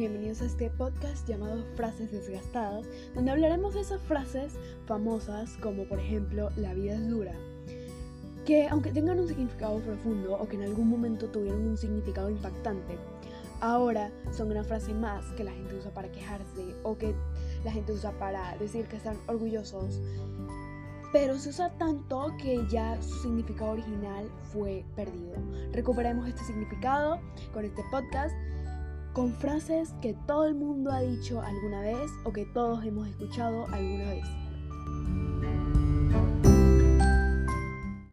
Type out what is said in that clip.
bienvenidos a este podcast llamado Frases Desgastadas, donde hablaremos de esas frases famosas como por ejemplo la vida es dura, que aunque tengan un significado profundo o que en algún momento tuvieron un significado impactante, ahora son una frase más que la gente usa para quejarse o que la gente usa para decir que están orgullosos, pero se usa tanto que ya su significado original fue perdido. Recuperemos este significado con este podcast con frases que todo el mundo ha dicho alguna vez o que todos hemos escuchado alguna vez.